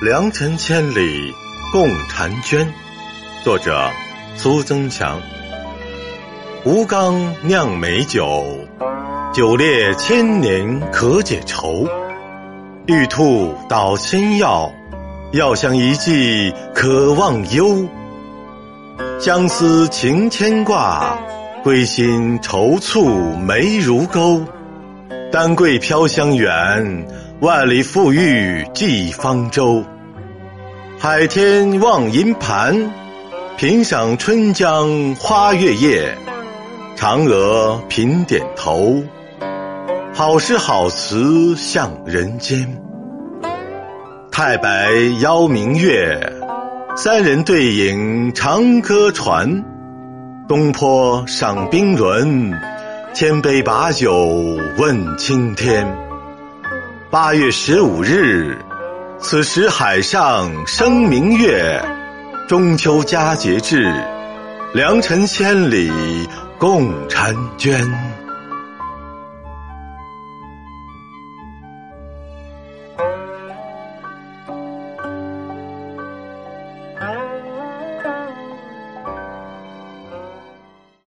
良辰千里共婵娟，作者苏增强。吴刚酿美酒，酒烈千年可解愁。玉兔捣仙药，药香一剂可忘忧。相思情牵挂，归心愁蹙眉如钩。丹桂飘香远。万里赴玉寄方舟，海天望银盘，平赏春江花月夜。嫦娥频点头，好诗好词向人间。太白邀明月，三人对影长歌传。东坡赏冰轮，千杯把酒问青天。八月十五日，此时海上生明月。中秋佳节至，良辰千里共婵娟。